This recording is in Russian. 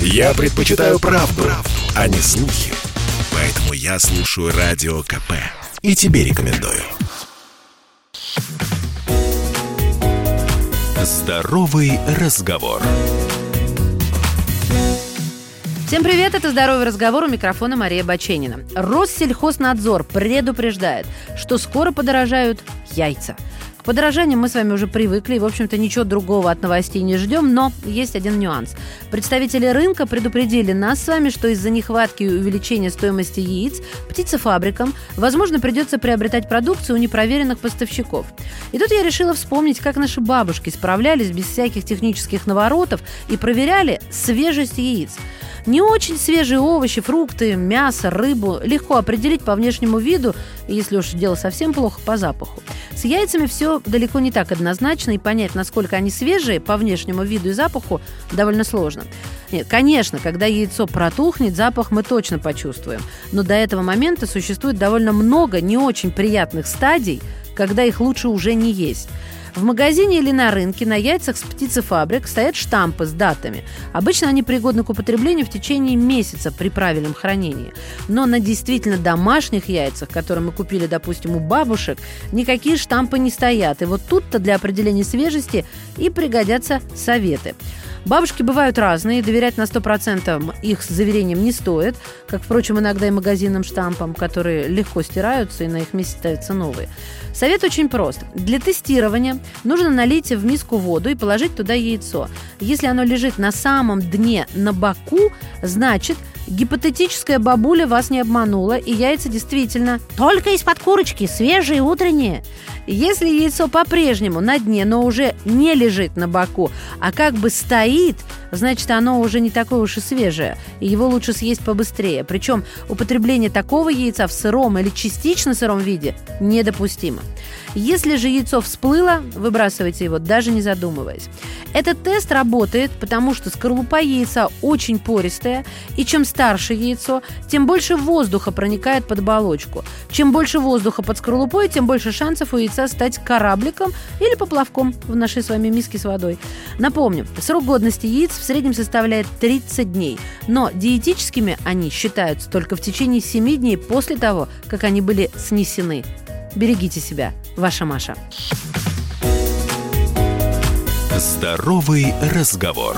Я предпочитаю правду, правду, а не слухи. Поэтому я слушаю Радио КП. И тебе рекомендую. Здоровый разговор. Всем привет, это «Здоровый разговор» у микрофона Мария Баченина. Россельхознадзор предупреждает, что скоро подорожают яйца. К подорожанию мы с вами уже привыкли, и, в общем-то, ничего другого от новостей не ждем, но есть один нюанс. Представители рынка предупредили нас с вами, что из-за нехватки и увеличения стоимости яиц птицефабрикам, возможно, придется приобретать продукцию у непроверенных поставщиков. И тут я решила вспомнить, как наши бабушки справлялись без всяких технических наворотов и проверяли свежесть яиц. Не очень свежие овощи, фрукты, мясо, рыбу легко определить по внешнему виду, если уж дело совсем плохо, по запаху. С яйцами все далеко не так однозначно, и понять, насколько они свежие по внешнему виду и запаху, довольно сложно. Нет, конечно, когда яйцо протухнет, запах мы точно почувствуем. Но до этого момента существует довольно много не очень приятных стадий, когда их лучше уже не есть. В магазине или на рынке на яйцах с птицефабрик стоят штампы с датами. Обычно они пригодны к употреблению в течение месяца при правильном хранении. Но на действительно домашних яйцах, которые мы купили, допустим, у бабушек, никакие штампы не стоят. И вот тут-то для определения свежести и пригодятся советы. Бабушки бывают разные, доверять на 100% их заверениям не стоит, как, впрочем, иногда и магазинным штампам, которые легко стираются и на их месте ставятся новые. Совет очень прост. Для тестирования нужно налить в миску воду и положить туда яйцо. Если оно лежит на самом дне, на боку, значит, гипотетическая бабуля вас не обманула, и яйца действительно только из-под курочки, свежие, утренние. Если яйцо по-прежнему на дне, но уже не лежит на боку, а как бы стоит, значит, оно уже не такое уж и свежее, и его лучше съесть побыстрее. Причем употребление такого яйца в сыром или частично сыром виде недопустимо. Если же яйцо всплыло, выбрасывайте его, даже не задумываясь. Этот тест работает, потому что скорлупа яйца очень пористая, и чем старше яйцо, тем больше воздуха проникает под оболочку. Чем больше воздуха под скорлупой, тем больше шансов у яйца стать корабликом или поплавком в нашей с вами миске с водой. Напомню, срок годности яиц в среднем составляет 30 дней, но диетическими они считаются только в течение 7 дней после того, как они были снесены. Берегите себя. Ваша Маша. Здоровый разговор.